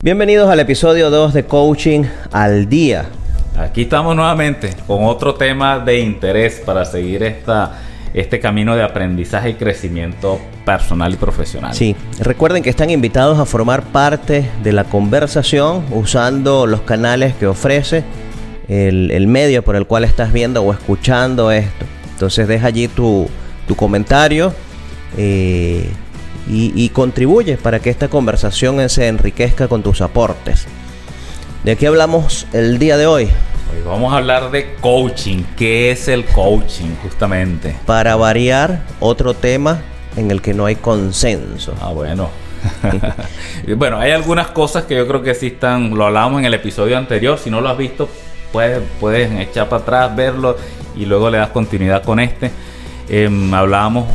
Bienvenidos al episodio 2 de Coaching al Día. Aquí estamos nuevamente con otro tema de interés para seguir esta, este camino de aprendizaje y crecimiento personal y profesional. Sí, recuerden que están invitados a formar parte de la conversación usando los canales que ofrece el, el medio por el cual estás viendo o escuchando esto. Entonces deja allí tu, tu comentario. Eh, y, contribuye para que esta conversación se enriquezca con tus aportes. ¿De qué hablamos el día de hoy? Hoy vamos a hablar de coaching. ¿Qué es el coaching justamente? Para variar, otro tema en el que no hay consenso. Ah, bueno. bueno, hay algunas cosas que yo creo que sí están, lo hablábamos en el episodio anterior, si no lo has visto, puedes, puedes echar para atrás, verlo y luego le das continuidad con este. Em, hablábamos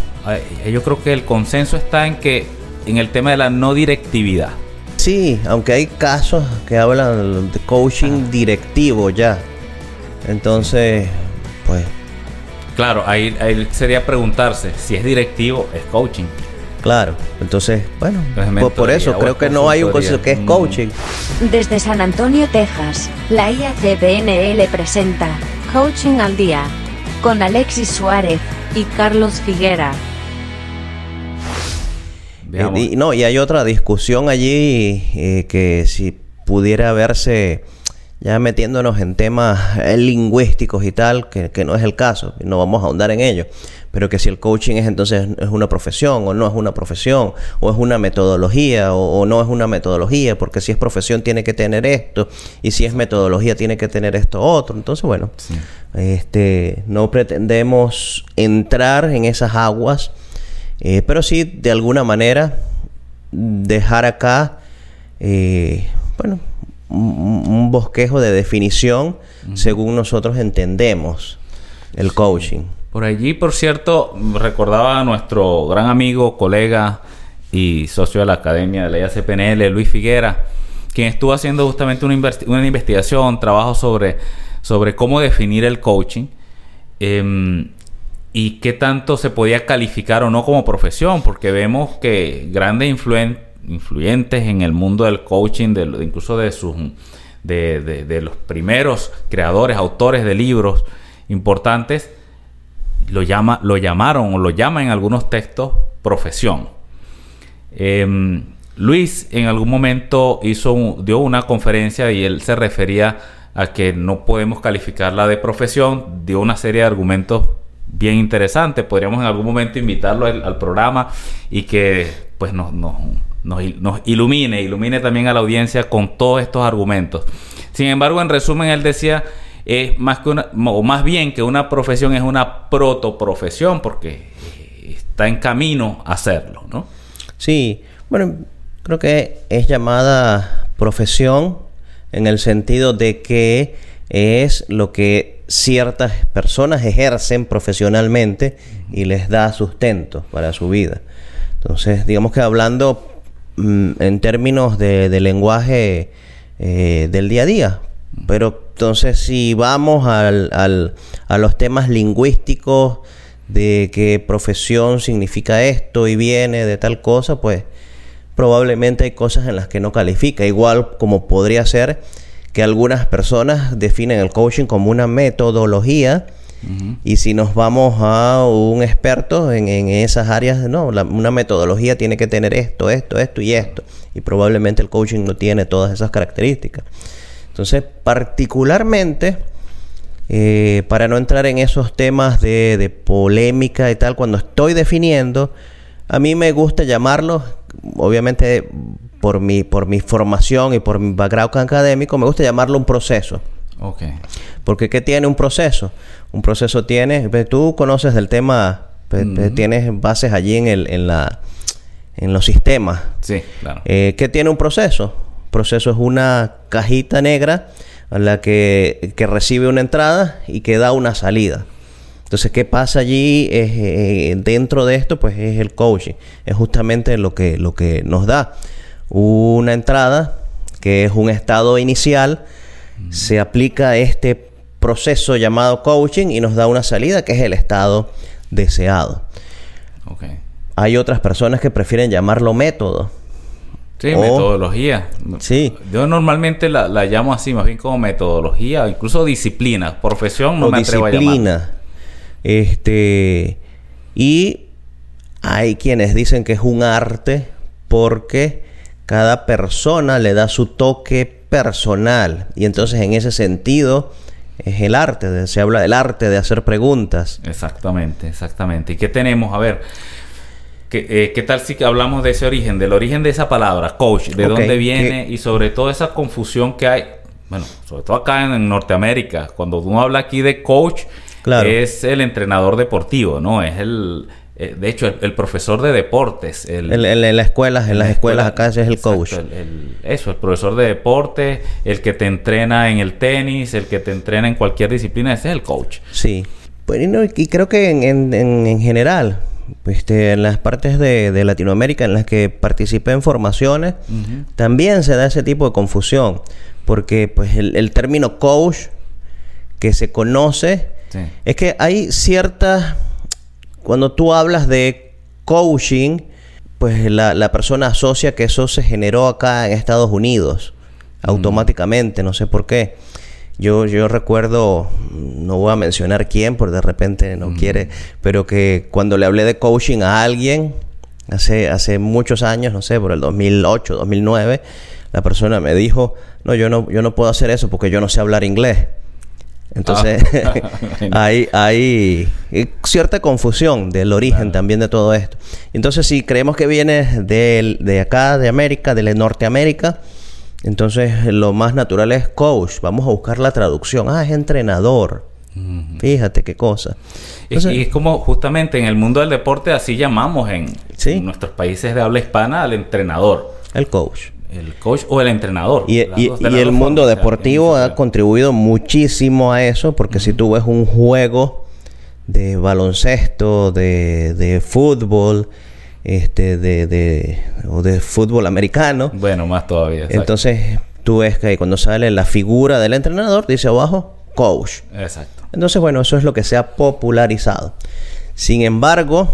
yo creo que el consenso está en que en el tema de la no directividad. Sí, aunque hay casos que hablan de coaching directivo ya. Entonces, pues. Claro, ahí, sería preguntarse si es directivo, es coaching. Claro, entonces, bueno, por, eso creo que no hay un concepto que es mm. coaching. Desde San Antonio, Texas, la IACBNL presenta Coaching al Día con Alexis Suárez y Carlos Figuera. Y, no, y hay otra discusión allí eh, que si pudiera verse ya metiéndonos en temas eh, lingüísticos y tal, que, no es el caso, no vamos a ahondar en ello, pero que si el coaching es entonces es una profesión o no es una profesión, o es una metodología o, no es una metodología, porque si es profesión tiene que tener esto, y si es metodología tiene que tener esto otro, entonces bueno, este, no pretendemos entrar en esas aguas eh, pero sí, de alguna manera, dejar acá, eh, bueno, un, bosquejo de definición según nosotros entendemos el coaching. Por allí, por cierto, recordaba a nuestro gran amigo, colega y socio de la Academia de la IACPNL, Luis Figuera, quien estuvo haciendo justamente una, una investigación, trabajo sobre, sobre cómo definir el coaching. Em, y qué tanto se podía calificar o no como profesión, porque vemos que grandes influyentes en el mundo del coaching, de, incluso de, sus, de, los primeros creadores, autores de libros importantes, lo, llama, lo llamaron o lo llaman en algunos textos profesión. Em, Luis en algún momento hizo dio una conferencia y él se refería a que no podemos calificarla de profesión, dio una serie de argumentos bien interesante. Podríamos en algún momento invitarlo al, programa y que pues nos, nos, nos, ilumine, ilumine también a la audiencia con todos estos argumentos. Sin embargo, en resumen, él decía, es más que una, o más bien que una profesión es una protoprofesión, porque está en camino a hacerlo, ¿no? Sí, bueno, creo que es llamada profesión en el sentido de que es lo que ciertas personas ejercen profesionalmente y les da sustento para su vida. Entonces, digamos que hablando mm, en términos de, lenguaje eh, del día a día, pero entonces si vamos al, a los temas lingüísticos de qué profesión significa esto y viene de tal cosa, pues probablemente hay cosas en las que no califica, igual como podría ser que algunas personas definen el coaching como una metodología. Y si nos vamos a un experto en, esas áreas, no, una metodología tiene que tener esto, esto, esto y esto. Y probablemente el coaching no tiene todas esas características. Entonces, particularmente, eh, para no entrar en esos temas de, de polémica y tal, cuando estoy definiendo, a mí me gusta llamarlo, obviamente por mi, por mi formación y por mi background académico, me gusta llamarlo un proceso. Okay. Porque ¿qué tiene un proceso? Un proceso tiene, tú conoces del tema, tienes bases allí en, el, en, la, en los sistemas. Sí, claro. Eh, ¿Qué tiene un proceso? Un proceso es una cajita negra a la que, que recibe una entrada y que da una salida. Entonces, ¿qué pasa allí eh, dentro de esto? Pues es el coaching. Es justamente lo que, lo que nos da una entrada, que es un estado inicial, se aplica este proceso llamado coaching y nos da una salida que es el estado deseado. Hay otras personas que prefieren llamarlo método. Sí, o- metodología. Sí. Yo normalmente la, la llamo así, más bien como metodología, incluso disciplina. Profesión no o me atrevo a llamar. disciplina. Este, y hay quienes dicen que es un arte porque cada persona le da su toque personal. Y entonces en ese sentido es el arte, de- se habla del arte de hacer preguntas. Exactamente, exactamente. ¿Y qué tenemos? A ver, ¿qué, eh, qué tal si hablamos de ese origen, del origen de esa palabra, coach? ¿De dónde viene? Y sobre todo esa confusión que hay, bueno, sobre todo acá en, en Norteamérica, cuando uno habla aquí de coach, Claro. es el entrenador deportivo, ¿no? Es el, eh, de hecho, el, el profesor de deportes. El, En, las escuelas, en las la escuelas escuela, acá ese es el exacto, coach. eso, el profesor de deporte, el que te entrena en el tenis, el que te entrena en cualquier disciplina, ese es el coach. Sí. Pues, y, no, y creo que en, en- en- en general, este, en las partes de, de Latinoamérica en las que participé en formaciones, también se da ese tipo de confusión. Porque pues el, el término coach que se conoce Sí. es que hay ciertas... Cuando tú hablas de coaching, pues la, la persona asocia que eso se generó acá en Estados Unidos automáticamente, no sé por qué. Yo, yo recuerdo, no voy a mencionar quién, porque de repente no quiere, pero que cuando le hablé de coaching a alguien, hace, hace muchos años, no sé, por el 2008, 2009, la persona me dijo, no, yo no, yo no puedo hacer eso porque yo no sé hablar inglés. Entonces, Ah. hay, hay cierta confusión del origen también de todo esto. Entonces, si creemos que viene de acá, de América, de Norteamérica, entonces lo más natural es coach. Vamos a buscar la traducción. Ah, es entrenador. Fíjate qué cosa. Y- es como justamente en el mundo del deporte así llamamos en, Sí. en nuestros países de habla hispana al entrenador, el coach. El coach o el entrenador. Y, dos- el mundo formas, o sea, deportivo ha contribuido muchísimo a eso, porque si tú ves un juego de baloncesto, de, de fútbol, este, de, de, o de fútbol americano, Bueno, más todavía. exacto. entonces tú ves que cuando sale la figura del entrenador, dice abajo, coach. Exacto. Entonces, bueno, eso es lo que se ha popularizado. Sin embargo,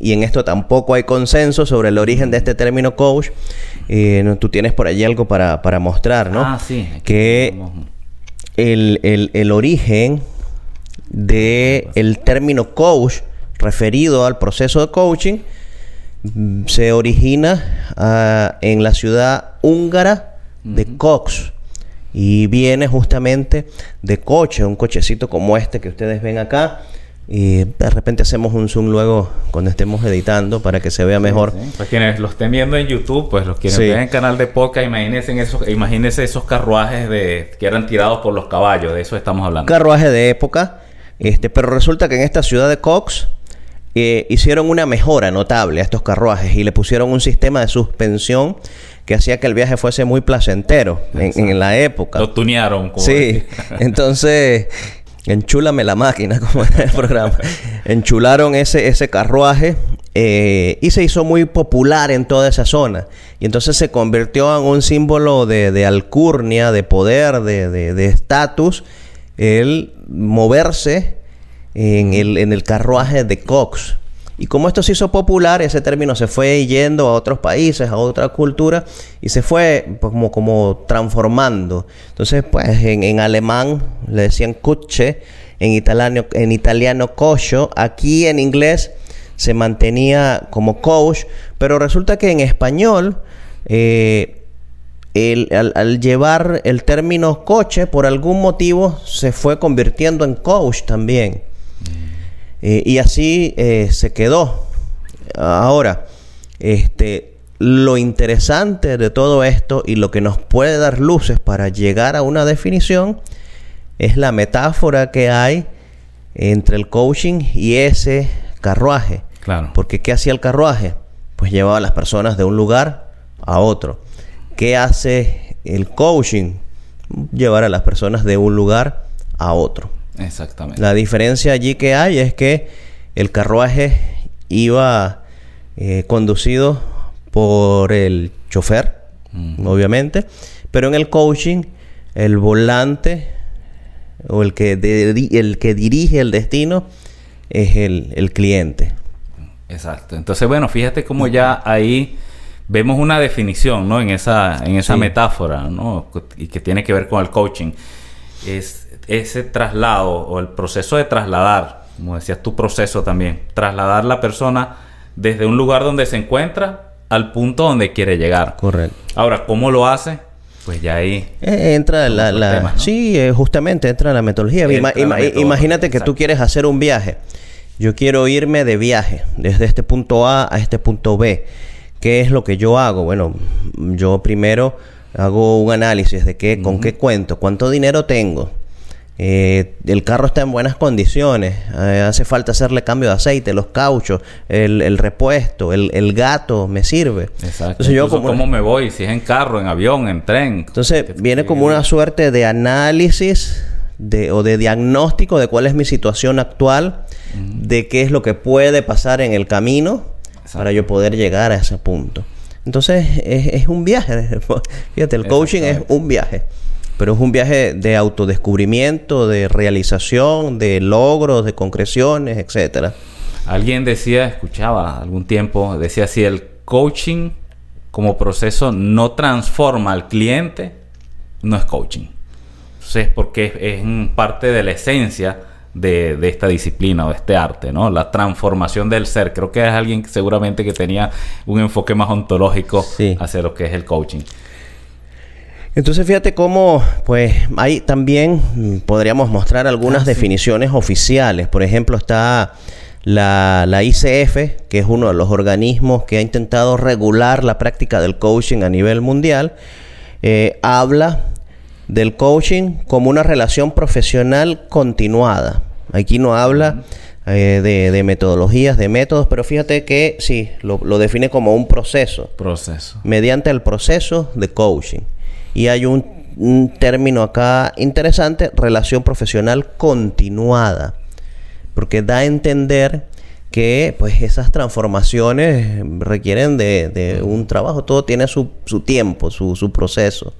y en esto tampoco hay consenso sobre el origen de este término coach, eh, tú tienes por allí algo para, para mostrar, ¿no? Ah, sí. aquí Que el, el- el origen de el término coach referido al proceso de coaching mm, se origina ah, en la ciudad húngara de Cox y viene justamente de coche, un cochecito como este que ustedes ven acá. Y de repente hacemos un zoom luego cuando estemos editando para que se vea mejor. Sí. Pues quienes lo estén viendo en YouTube, pues los quienes Sí. ven en canal de podcast, imagínense esos, imagínense esos carruajes de que eran tirados por los caballos, de eso estamos hablando. carruaje de época. Este, pero resulta que en esta ciudad de Cox eh, hicieron una mejora notable a estos carruajes y le pusieron un sistema de suspensión que hacía que el viaje fuese muy placentero en, en la época. Lo tunearon. como Sí, entonces enchúlame la máquina, como en el programa. Enchularon ese, ese carruaje eh, y se hizo muy popular en toda esa zona. Y entonces se convirtió en un símbolo de, de alcurnia, de poder, de de- de estatus, el moverse en el, en el carruaje de Cox. Y como esto se hizo popular, ese término se fue yendo a otros países, a otra cultura, y se fue pues, como, como transformando. Entonces, pues en, en alemán le decían Kutsche, en italiano, en italiano Kosho, aquí en inglés se mantenía como coach, pero resulta que en español, eh, el- al, al llevar el término coche, por algún motivo se fue convirtiendo en coach también. Eh, y así eh, se quedó. Ahora, este, lo interesante de todo esto y lo que nos puede dar luces para llegar a una definición es la metáfora que hay entre el coaching y ese carruaje. Claro. Porque ¿qué hacía el carruaje? Pues llevaba a las personas de un lugar a otro. ¿Qué hace el coaching? Llevar a las personas de un lugar a otro. Exactamente. La diferencia allí que hay es que el carruaje iba eh, conducido por el chofer, obviamente, pero en el coaching el volante o el que, de- el que dirige el destino es el, el cliente. Exacto. Entonces, bueno, fíjate cómo ya ahí vemos una definición, ¿no? En esa, en esa Sí. metáfora, ¿no? Y que tiene que ver con el coaching. Es ese traslado o el proceso de trasladar, como decías tu proceso también, trasladar la persona desde un lugar donde se encuentra al punto donde quiere llegar. Correcto. Ahora, ¿cómo lo hace? Pues ya ahí Eh, entra la... la- temas, ¿no? Sí, eh, justamente entra la metodología. Entra Ima- la metodología, imagínate que tú quieres hacer un viaje. Yo quiero irme de viaje desde este punto A a este punto B. ¿Qué es lo que yo hago? Bueno, yo primero hago un análisis de qué, con qué cuento, cuánto dinero tengo. Eh, el carro está en buenas condiciones. eh, hace falta hacerle cambio de aceite, los cauchos, el, el repuesto, el, el gato me sirve. Exacto. Entonces yo como cómo me voy, si es en carro, en avión, en tren. entonces viene como una suerte de análisis de, o de diagnóstico de cuál es mi situación actual, de qué es lo que puede pasar en el camino para yo poder llegar a ese punto. Entonces es, es un viaje. Fíjate, el coaching es un viaje. Pero es un viaje de autodescubrimiento, de realización, de logros, de concreciones, etcétera. Alguien decía, escuchaba algún tiempo, decía si el coaching como proceso no transforma al cliente, no es coaching. Entonces, porque es, parte de la esencia de, de esta disciplina o de este arte, ¿no? La transformación del ser. Creo que es alguien que seguramente que tenía un enfoque más ontológico Sí. hacia lo que es el coaching. Entonces fíjate cómo, pues, ahí también mm, podríamos mostrar algunas Ah, sí. definiciones oficiales. Por ejemplo, está la, la ICF, que es uno de los organismos que ha intentado regular la práctica del coaching a nivel mundial. Eh, habla del coaching como una relación profesional continuada. Aquí no habla eh, de, de metodologías, de métodos, pero fíjate que sí, lo, lo define como un proceso Proceso. mediante el proceso de coaching. Y hay un, un término acá interesante, relación profesional continuada, porque da a entender que pues esas transformaciones requieren de, de un trabajo, todo tiene su, su tiempo, su, su proceso.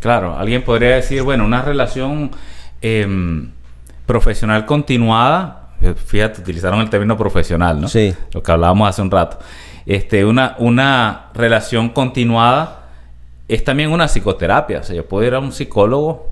Claro, alguien podría decir, bueno, una relación em, profesional continuada, eh, fíjate, utilizaron el término profesional, ¿no? Sí. Lo que hablábamos hace un rato. Este, una, una relación continuada es también una psicoterapia. O sea, yo puedo ir a un psicólogo,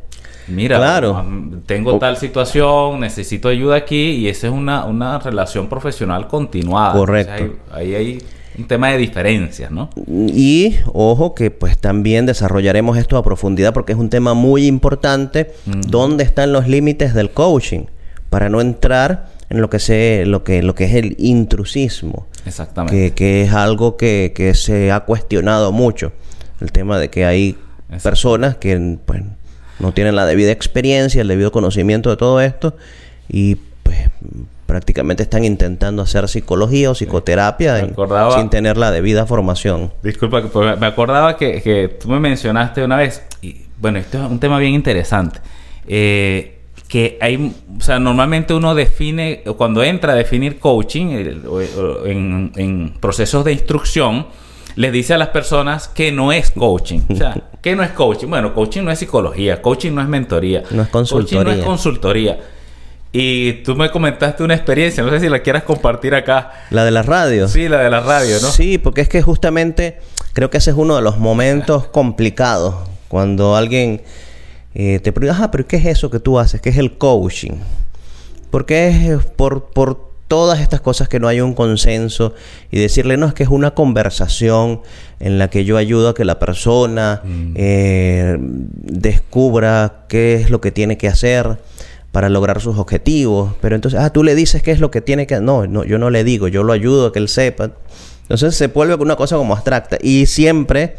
mira, Claro. tengo tal situación, necesito ayuda aquí, y esa es una, una relación profesional continuada. Correcto. Entonces, ahí, ahí hay un tema de diferencias, ¿no? Y ojo que pues también desarrollaremos esto a profundidad porque es un tema muy importante. ¿Dónde están los límites del coaching? Para no entrar en lo que se, lo que, lo que es el intrusismo. Exactamente. Que, que es algo que, que se ha cuestionado mucho. El tema de que hay Exacto. personas que pues, no tienen la debida experiencia, el debido conocimiento de todo esto y pues prácticamente están intentando hacer psicología o psicoterapia Me en- acordaba- sin tener la debida formación. Disculpa, que pues, me acordaba que, que tú me mencionaste una vez, y bueno, esto es un tema bien interesante, eh, que hay, o sea, normalmente uno define, cuando entra a definir coaching el- en, en procesos de instrucción, les dice a las personas que no es coaching. O sea, ¿qué no es coaching? Bueno, coaching no es psicología, coaching no es mentoría, No es consultoría. Coaching no es consultoría. Y tú me comentaste una experiencia, no sé si la quieras compartir acá. La de la radio. Sí, la de la radio, ¿no? Sí, porque es que justamente creo que ese es uno de los momentos complicados. Cuando alguien eh, te pregunta, ah, pero ¿qué es eso que tú haces? ¿Qué es el coaching? Porque es por, por todas estas cosas que no hay un consenso y decirle, no, es que es una conversación en la que yo ayudo a que la persona eh, descubra qué es lo que tiene que hacer para lograr sus objetivos. Pero entonces, ah, tú le dices qué es lo que tiene que... No, no, yo no le digo, yo lo ayudo a que él sepa. Entonces se vuelve una cosa como abstracta. Y siempre,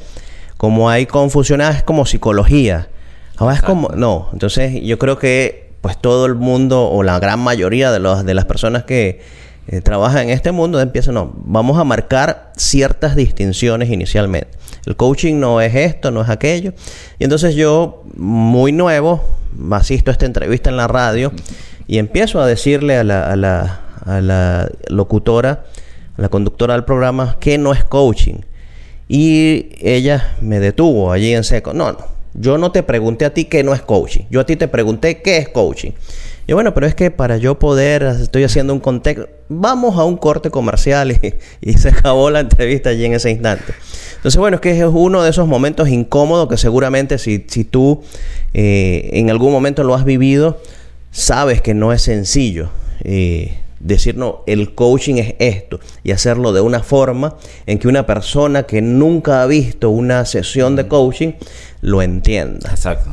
como hay confusión, ah, es como psicología. Ahora es como... No, entonces yo creo que pues todo el mundo o la gran mayoría de, las personas que eh, trabajan en este mundo empiezan, no, vamos a marcar ciertas distinciones inicialmente. El coaching no es esto, no es aquello. Y entonces yo, muy nuevo, asisto a esta entrevista en la radio y empiezo a decirle a la, a la, a la locutora, a la conductora del programa, que no es coaching. Y ella me detuvo allí en seco. No, no. Yo no te pregunté a ti qué no es coaching. Yo a ti te pregunté qué es coaching. Y bueno, pero es que para yo poder, estoy haciendo un contexto, vamos a un corte comercial y, y se acabó la entrevista allí en ese instante. Entonces, bueno, es que es uno de esos momentos incómodos que seguramente si, si tú eh, en algún momento lo has vivido, sabes que no es sencillo. Eh, decir, no, el coaching es esto y hacerlo de una forma en que una persona que nunca ha visto una sesión de coaching lo entienda. Exacto.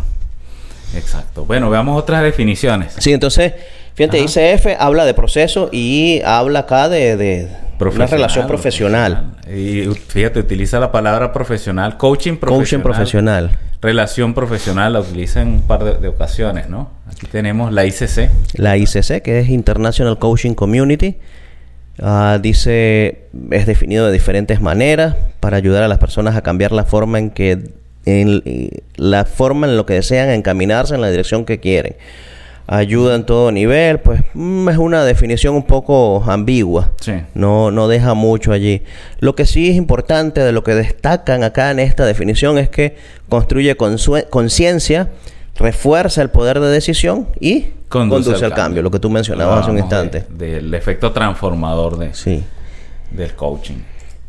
Exacto. Bueno, veamos otras definiciones. Sí, entonces, fíjate, ICF habla de proceso y habla acá de, de una relación profesional. Y fíjate, utiliza la palabra profesional, coaching profesional. Coaching profesional. Relación profesional la utiliza en un par de, de ocasiones, ¿no? Aquí tenemos la ICC. La ICC, que es International Coaching Community. Ah, dice, es definido de diferentes maneras para ayudar a las personas a cambiar la forma en que, en, la forma en lo que desean encaminarse en la dirección que quieren. Ayuda en todo nivel, pues mm, es una definición un poco ambigua. Sí. No, no deja mucho allí. Lo que sí es importante de lo que destacan acá en esta definición es que construye conciencia, refuerza el poder de decisión y conduce, al cambio. Lo que tú mencionabas hace un instante. de- del efecto transformador de, Sí. del coaching.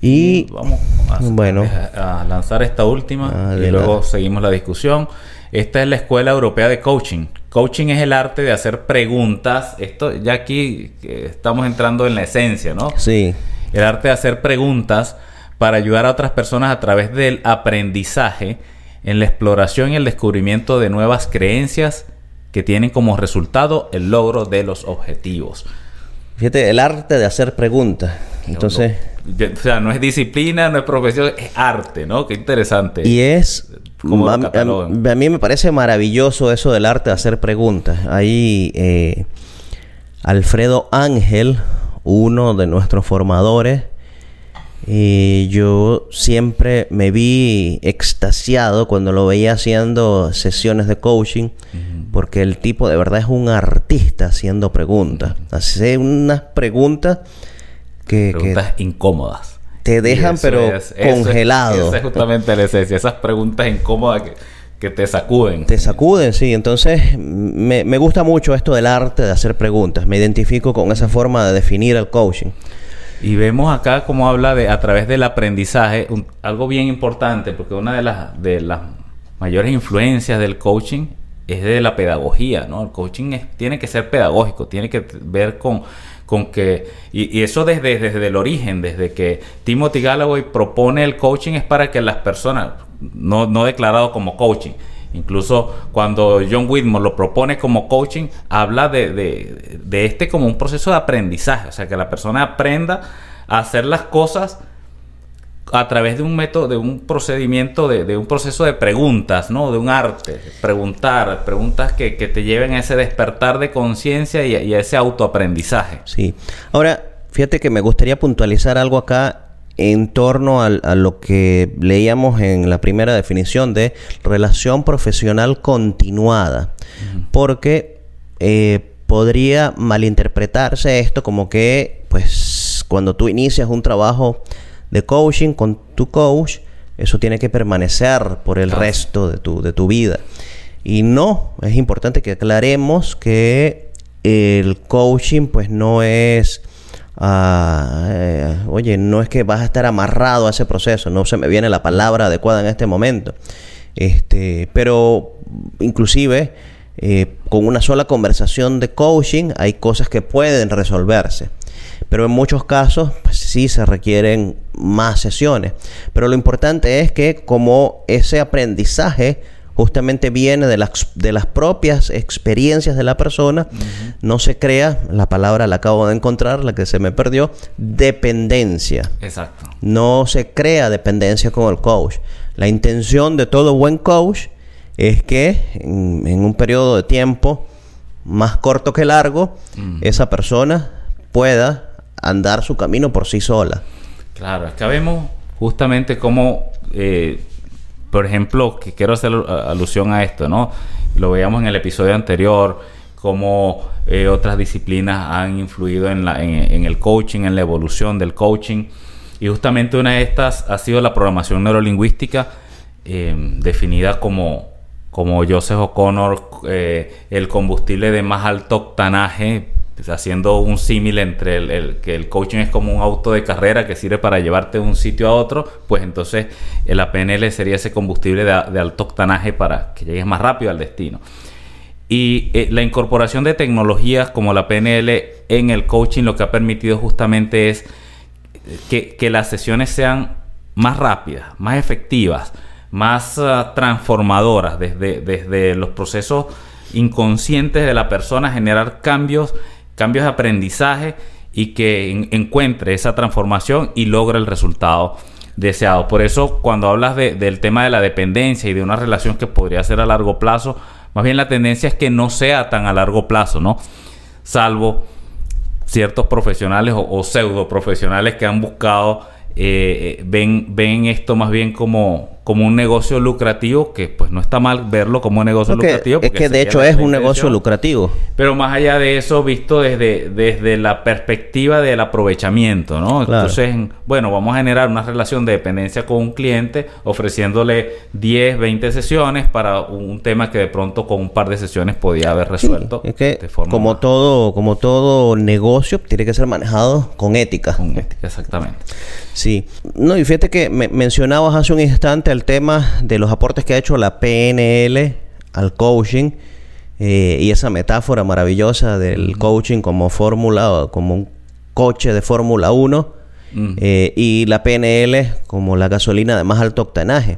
Y vamos a, bueno. a- lanzar esta última y luego seguimos la discusión. Esta es la Escuela Europea de Coaching. Coaching es el arte de hacer preguntas. Esto ya aquí eh, estamos entrando en la esencia, ¿no? sí, El arte de hacer preguntas para ayudar a otras personas a través del aprendizaje en la exploración y el descubrimiento de nuevas creencias que tienen como resultado el logro de los objetivos. Fíjate, el arte de hacer preguntas. Entonces, O sea, no es disciplina, no es profesión, es arte, ¿no? Qué interesante. y es... Cómo lo a, a mí me parece maravilloso eso del arte de hacer preguntas. Ahí eh, Alfredo Ángel, uno de nuestros formadores, y yo siempre me vi extasiado cuando lo veía haciendo sesiones de coaching, porque el tipo de verdad es un artista haciendo preguntas. Hace unas preguntas que, que Preguntas incómodas. te dejan pero es- eso es- congelado. esa es justamente la esencia. Esas preguntas incómodas que, que te sacuden. Te sacuden, sí. Entonces, me, me gusta mucho esto del arte de hacer preguntas. Me identifico con esa forma de definir el coaching. Y vemos acá cómo habla de a través del aprendizaje, algo bien importante, porque una de las, de las mayores influencias del coaching es de la pedagogía, ¿no? El coaching es- tiene que ser pedagógico, tiene que ver con, con que, y, y eso desde, desde el origen, desde que Timothy Galloway propone el coaching es para que las personas, no, no declarado como coaching, Incluso cuando John Whitmore lo propone como coaching, habla de, de- de este como un proceso de aprendizaje. O sea, que la persona aprenda a hacer las cosas a través de un método, de un procedimiento, de, un proceso de preguntas, ¿no? De un arte. Preguntar, preguntas que, que te lleven a ese despertar de conciencia y, y a ese autoaprendizaje. Sí. Ahora, fíjate que me gustaría puntualizar algo acá en torno a, lo que leíamos en la primera definición de relación profesional continuada. Porque eh, podría malinterpretarse esto como que, pues, cuando tú inicias un trabajo de coaching con tu coach, eso tiene que permanecer por el Claro. resto de tu, de tu vida. Y no, es importante que aclaremos que el coaching pues no es, ah, eh, oye, no es que vas a estar amarrado a ese proceso, no se me viene la palabra adecuada en este momento. Este, pero inclusive eh, con una sola conversación de coaching hay cosas que pueden resolverse. Pero en muchos casos pues, sí se requieren más sesiones. Pero lo importante es que como ese aprendizaje justamente viene de las, de las propias experiencias de la persona, no se crea, la palabra la acabo de encontrar, la que se me perdió, dependencia. Exacto. No se crea dependencia con el coach. La intención de todo buen coach es que en, en un periodo de tiempo más corto que largo, Mm. esa persona pueda andar su camino por sí sola. Claro, acá vemos justamente cómo, eh, por ejemplo, que quiero hacer alu- alusión a esto, ¿no? Lo veíamos en el episodio anterior, cómo eh, otras disciplinas han influido en, el coaching, en la evolución del coaching. Y justamente una de estas ha sido la programación neurolingüística, eh, definida como como Joseph O'Connor, eh, el combustible de más alto octanaje, haciendo un símil entre el, que el coaching es como un auto de carrera que sirve para llevarte de un sitio a otro, pues entonces el PNL sería ese combustible de, alto octanaje para que llegues más rápido al destino. Y eh, la incorporación de tecnologías como la PNL en el coaching lo que ha permitido justamente es que, que las sesiones sean más rápidas, más efectivas, más ah, transformadoras desde, desde los procesos inconscientes de la persona, generar cambios, cambios de aprendizaje y que encuentre esa transformación y logre el resultado deseado. Por eso cuando hablas del tema de la dependencia y de una relación que podría ser a largo plazo, más bien la tendencia es que no sea tan a largo plazo, ¿no? Salvo ciertos profesionales o pseudo profesionales que han buscado eh, eh, ven, ven esto más bien como, como un negocio lucrativo, que pues no está mal verlo como un negocio lucrativo. Es que de hecho es un negocio lucrativo. Pero más allá de eso, visto desde, desde la perspectiva del aprovechamiento, ¿no? Entonces, bueno, vamos a generar una relación de dependencia con un cliente, ofreciéndole 10, 20 sesiones para un tema que de pronto con un par de sesiones podía haber resuelto. es que como todo, como todo negocio, tiene que ser manejado con ética. Con ética, exactamente. Sí. No, y fíjate que me mencionabas hace un instante el tema de los aportes que ha hecho la PNL al coaching eh, y esa metáfora maravillosa del coaching como fórmula, como un coche de Fórmula 1 eh, y la PNL como la gasolina de más alto octanaje.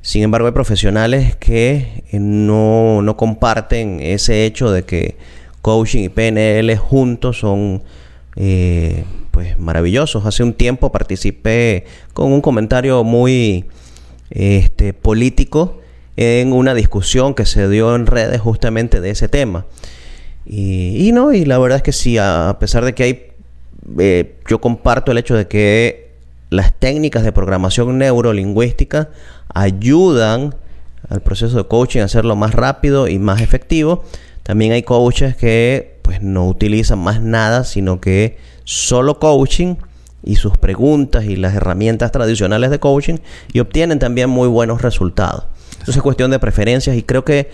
Sin embargo, hay profesionales que eh, no, no comparten ese hecho de que coaching y PNL juntos son pues maravillosos. Hace un tiempo participé con un comentario muy este, político en una discusión que se dio en redes justamente de ese tema. Y, no, y la verdad es que sí, a pesar de que hay, eh, yo comparto el hecho de que las técnicas de programación neurolingüística ayudan al proceso de coaching a hacerlo más rápido y más efectivo. También hay coaches que pues no utilizan más nada, sino que solo coaching y sus preguntas y las herramientas tradicionales de coaching y obtienen también muy buenos resultados. Entonces es cuestión de preferencias y creo que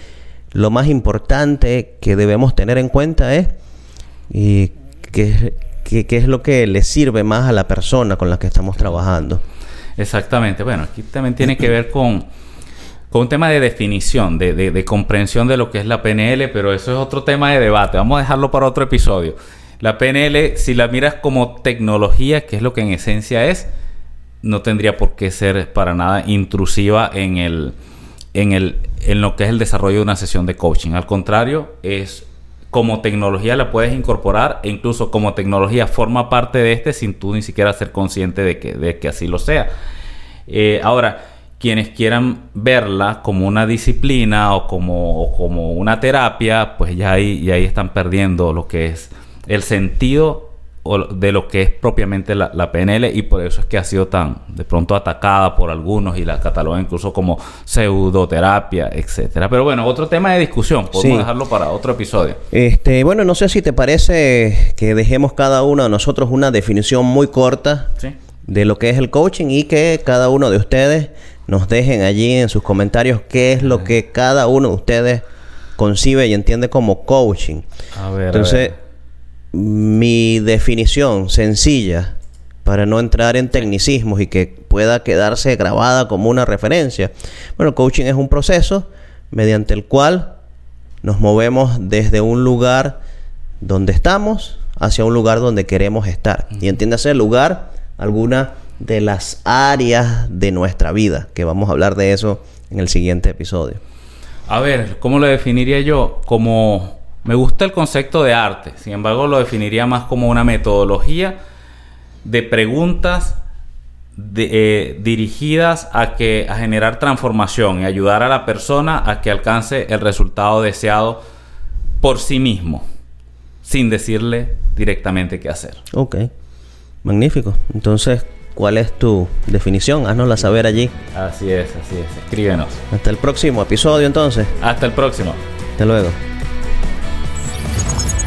lo más importante que debemos tener en cuenta es y qué, es lo que le sirve más a la persona con la que estamos trabajando. Exactamente. Bueno, aquí también tiene que ver con, con un tema de definición, de, de comprensión de lo que es la PNL, pero eso es otro tema de debate. Vamos a dejarlo para otro episodio. La PNL, si la miras como tecnología, que es lo que en esencia es, no tendría por qué ser para nada intrusiva en el, en el, en lo que es el desarrollo de una sesión de coaching. Al contrario, es como tecnología la puedes incorporar e incluso como tecnología forma parte de este sin tú ni siquiera ser consciente de que, de que así lo sea. Eh, ahora, quienes quieran verla como una disciplina o como, como una terapia, pues ya ahí, ya ahí están perdiendo lo que es el sentido de lo que es propiamente la, PNL y por eso es que ha sido tan de pronto atacada por algunos y la catalogan incluso como pseudoterapia, etcétera. Pero bueno, otro tema de discusión, podemos dejarlo para otro episodio. Este, bueno, no sé si te parece que dejemos cada uno de nosotros una definición muy corta de lo que es el coaching y que cada uno de ustedes nos dejen allí en sus comentarios qué es lo que cada uno de ustedes concibe y entiende como coaching. A ver, Entonces, mi definición sencilla para no entrar en tecnicismos y que pueda quedarse grabada como una referencia. Bueno, coaching es un proceso mediante el cual nos movemos desde un lugar donde estamos hacia un lugar donde queremos estar. Y entiéndase el lugar, alguna de las áreas de nuestra vida, que vamos a hablar de eso en el siguiente episodio. A ver, ¿cómo lo definiría yo? Como me gusta el concepto de arte, sin embargo lo definiría más como una metodología de preguntas eh, dirigidas a, que, a generar transformación y ayudar a la persona a que alcance el resultado deseado por sí mismo, sin decirle directamente qué hacer. Ok, magnífico. Entonces, ¿cuál es tu definición? Haznosla saber allí. Así es, así es. Escríbenos. Hasta el próximo episodio entonces. Hasta el próximo. Hasta luego. Thank you.